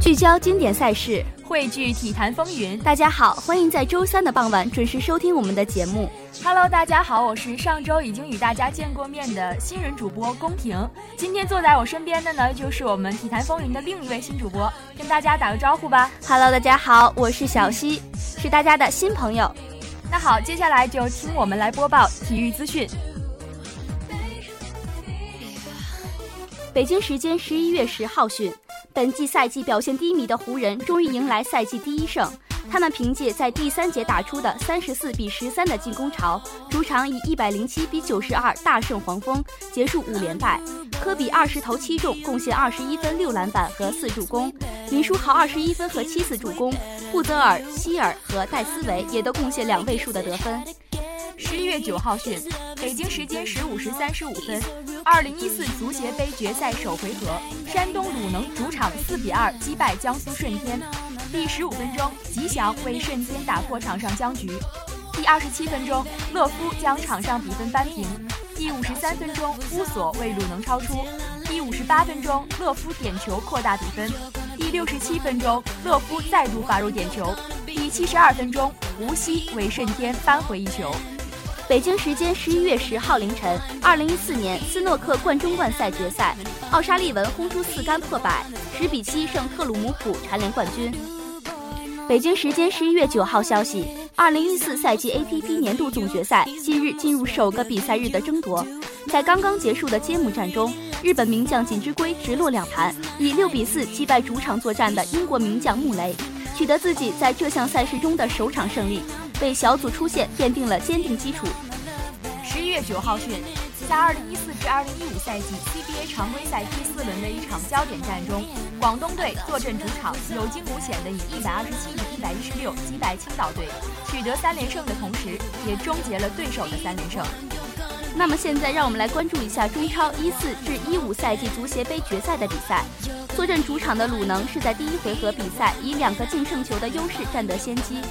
聚焦经典赛事汇聚体坛风云。大家好，欢迎在周三的傍晚准时收听我们的节目。Hello，大家好，我是上周已经与大家见过面的新人主播宫廷。今天坐在我身边的呢，就是我们体坛风云的另一位新主播，跟大家打个招呼吧。Hello，大家好，我是小溪，是大家的新朋友。那好，接下来就听我们来播报体育资讯。北京时间十一月十号讯，本季赛季表现低迷的湖人终于迎来赛季第一胜。他们凭借在第三节打出的三十四比十三的进攻潮，主场以一百零七比九十二大胜黄蜂，结束五连败。科比二十投七中，贡献二十一分、六篮板和四助攻；林书豪二十一分和七次助攻，布泽尔、希尔和戴斯维也都贡献两位数的得分。十一月九号讯，北京时间十五时三十五分，二零一四足协杯决赛首回合，山东鲁能主场四比二击败江苏舜天。第十五分钟，吉祥为舜天打破场上僵局。第二十七分钟，勒夫将场上比分扳平。第五十三分钟，乌索为鲁能超出。第五十八分钟，勒夫点球扩大比分。第六十七分钟，勒夫再度罚入点球。第七十二分钟，吴曦为舜天扳回一球。北京时间十一月十号凌晨，二零一四年斯诺克冠中冠赛决赛，奥沙利文轰出四杆破百，十比七胜特鲁姆普，蝉联冠军。北京时间十一月九号消息，二零一四赛季 ATP 年度总决赛近日进入首个比赛日的争夺，在刚刚结束的揭幕战中，日本名将锦织圭直落两盘，以六比四击败主场作战的英国名将穆雷，取得自己在这项赛事中的首场胜利。为小组出线奠定了坚定基础。十一月九号讯，在二零一四至二零一五赛季 CBA 常规赛第四轮的一场焦点战中，广东队坐镇主场，有惊无险的以一百二十七比一百一十六击败青岛队，取得三连胜的同时，也终结了对手的三连胜。那么现在让我们来关注一下中超一四至一五赛季足协杯决赛的比赛。坐镇主场的鲁能是在第一回合比赛以两个净胜球的优势占得先机。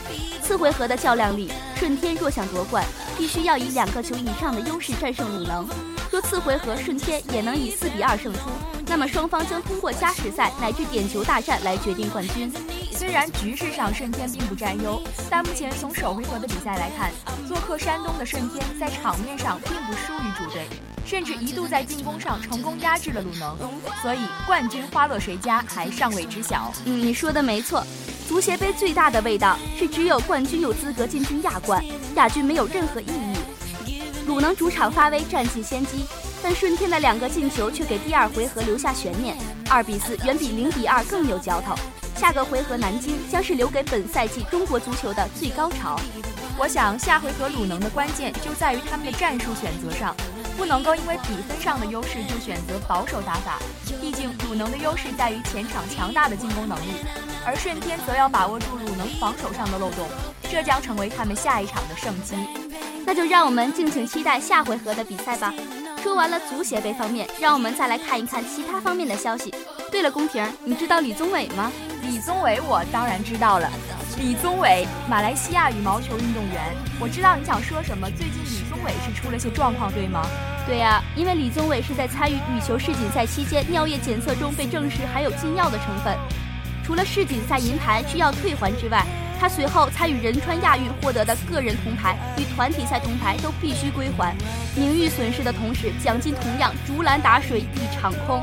次回合的较量里，舜天若想夺冠，必须要以两个球以上的优势战胜鲁能。若次回合舜天也能以四比二胜出，那么双方将通过加时赛乃至点球大战来决定冠军。虽然局势上舜天并不占优，但目前从首回合的比赛来看，做客山东的舜天在场面上并不输于主队，甚至一度在进攻上成功压制了鲁能，所以冠军花落谁家还尚未知晓。嗯，你说的没错。足协杯最大的味道是只有冠军有资格进军亚冠，亚军没有任何意义。鲁能主场发威占尽先机，但舜天的两个进球却给第二回合留下悬念，二比四远比零比二更有嚼头。下个回合南京将是留给本赛季中国足球的最高潮。我想下回合鲁能的关键就在于他们的战术选择上，不能够因为比分上的优势就选择保守打法。毕竟鲁能的优势在于前场强大的进攻能力，而舜天则要把握住鲁能防守上的漏洞，这将成为他们下一场的胜机。那就让我们敬请期待下回合的比赛吧。说完了足协杯方面，让我们再来看一看其他方面的消息。对了，宫廷，你知道李宗伟吗？李宗伟，我当然知道了。李宗伟，马来西亚羽毛球运动员。我知道你想说什么。最近李宗伟是出了些状况，对吗？对呀、因为李宗伟是在参与羽球世锦赛期间尿液检测中被证实含有禁药的成分。除了世锦赛银牌需要退还之外，他随后参与仁川亚运获得的个人铜牌与团体赛铜牌都必须归还。名誉损失的同时，奖金同样竹篮打水一场空。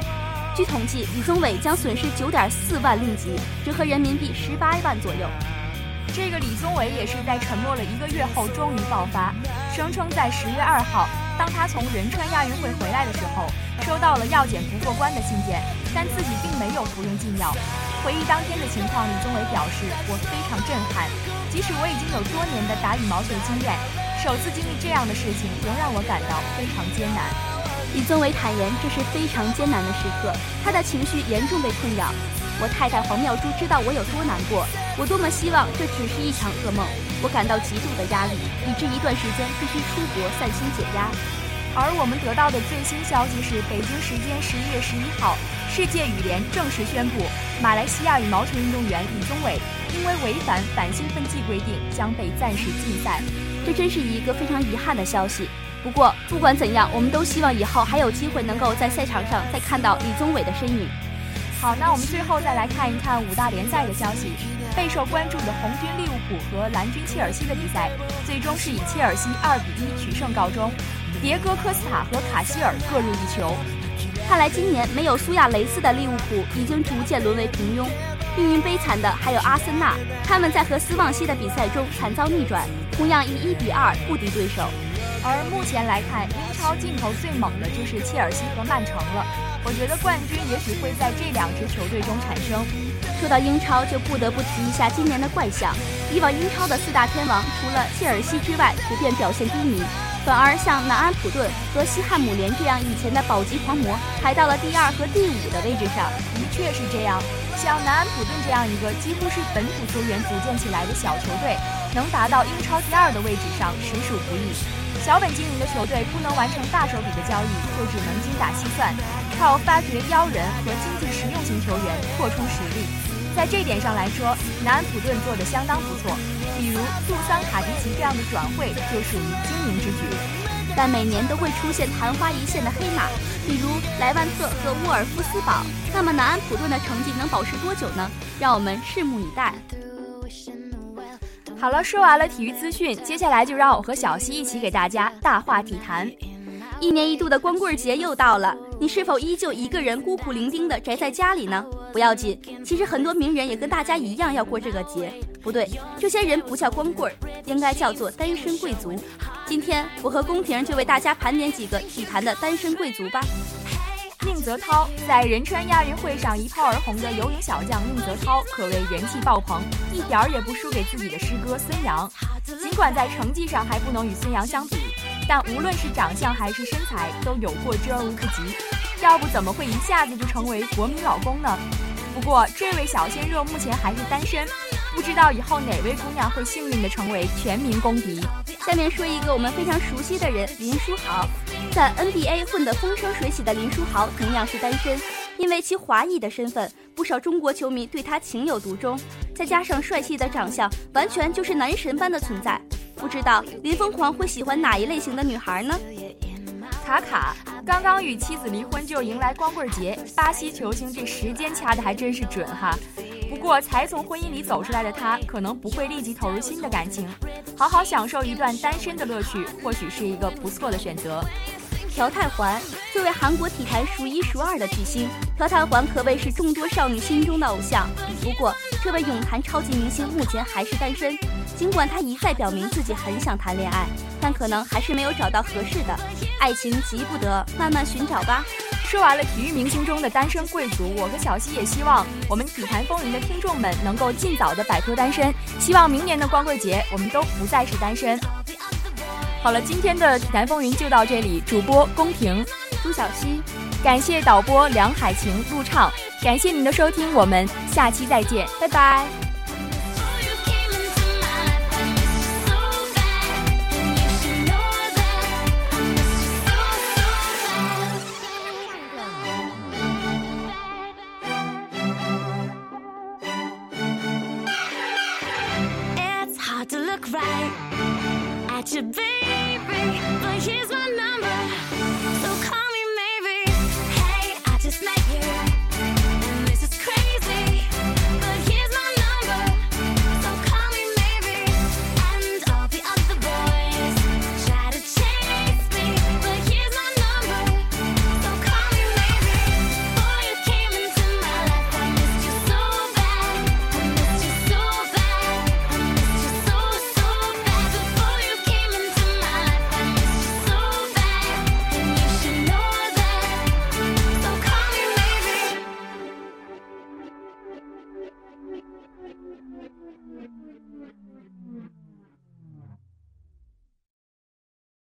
据统计，李宗伟将损失九点四万令吉，折合人民币十八万左右。这个李宗伟也是在沉默了一个月后终于爆发，声称在十月二号，当他从仁川亚运会回来的时候，收到了药检不过关的信件，但自己并没有服用禁药。回忆当天的情况，李宗伟表示：“我非常震撼，即使我已经有多年的打羽毛球经验，首次经历这样的事情，仍让我感到非常艰难。”李宗伟坦言，这是非常艰难的时刻，他的情绪严重被困扰。我太太黄妙珠知道我有多难过，我多么希望这只是一场噩梦。我感到极度的压力，以致一段时间必须出国散心解压。而我们得到的最新消息是，北京时间十一月十一号，世界羽联正式宣布，马来西亚羽毛球运动员李宗伟因为违反反兴奋剂规定，将被暂时禁赛。这真是一个非常遗憾的消息。不过，不管怎样，我们都希望以后还有机会能够在赛场上再看到李宗伟的身影。好，那我们最后再来看一看五大联赛的消息。备受关注的红军利物浦和蓝军切尔西的比赛，最终是以切尔西二比一取胜告终。迭戈·科斯塔和卡希尔各入一球。看来今年没有苏亚雷斯的利物浦已经逐渐沦为平庸。命运悲惨的还有阿森纳，他们在和斯旺西的比赛中惨遭逆转，同样以一比二不敌对手。而目前来看，英超劲头最猛的就是切尔西和曼城了。我觉得冠军也许会在这两支球队中产生。说到英超，就不得不提一下今年的怪象。以往英超的四大天王，除了切尔西之外，普遍表现低迷。反而像南安普顿和西汉姆联这样以前的保级狂魔，排到了第二和第五的位置上。的确是这样，像南安普顿这样一个几乎是本土球员组建起来的小球队，能达到英超第二的位置上，实属不易。小本经营的球队不能完成大手笔的交易，就只能精打细算，靠发掘妖人和经济实用型球员扩充实力。在这点上来说，南安普顿做得相当不错。比如杜桑卡迪奇这样的转会就属于精明之举，但每年都会出现昙花一现的黑马，比如莱万特和沃尔夫斯堡。那么南安普顿的成绩能保持多久呢？让我们拭目以待。好了，说完了体育资讯，接下来就让我和小溪一起给大家大话体坛。一年一度的光棍节又到了，你是否依旧一个人孤苦伶仃的宅在家里呢？不要紧，其实很多名人也跟大家一样要过这个节。不对，这些人不叫光棍儿，应该叫做单身贵族。今天我和宫廷就为大家盘点几个体坛的单身贵族吧。泽涛在仁川亚运会上一炮而红的游泳小将宁泽涛，可谓人气爆棚，一点儿也不输给自己的师哥孙杨。尽管在成绩上还不能与孙杨相比。但无论是长相还是身材，都有过之而无不及。要不怎么会一下子就成为国民老公呢？不过这位小鲜肉目前还是单身，不知道以后哪位姑娘会幸运的成为全民公敌。下面说一个我们非常熟悉的人林书豪，在 NBA 混得风生水起的林书豪同样是单身，因为其华裔的身份，不少中国球迷对他情有独钟，再加上帅气的长相，完全就是男神般的存在。不知道林疯狂会喜欢哪一类型的女孩呢？卡卡刚刚与妻子离婚就迎来光棍节，巴西球星这时间掐的还真是准哈。不过才从婚姻里走出来的他，可能不会立即投入新的感情，好好享受一段单身的乐趣，或许是一个不错的选择。朴泰桓作为韩国体坛数一数二的巨星，朴泰桓可谓是众多少女心中的偶像。不过，这位泳坛超级明星目前还是单身。尽管他一再表明自己很想谈恋爱，但可能还是没有找到合适的。爱情急不得，慢慢寻找吧。说完了体育明星中的单身贵族，我和小溪也希望我们体坛风云的听众们能够尽早的摆脱单身。希望明年的光棍节，我们都不再是单身。好了，今天的体坛风云就到这里。主播宫廷，朱小溪，感谢导播梁海晴、陆畅，感谢您的收听，我们下期再见，拜拜。right at your baby here's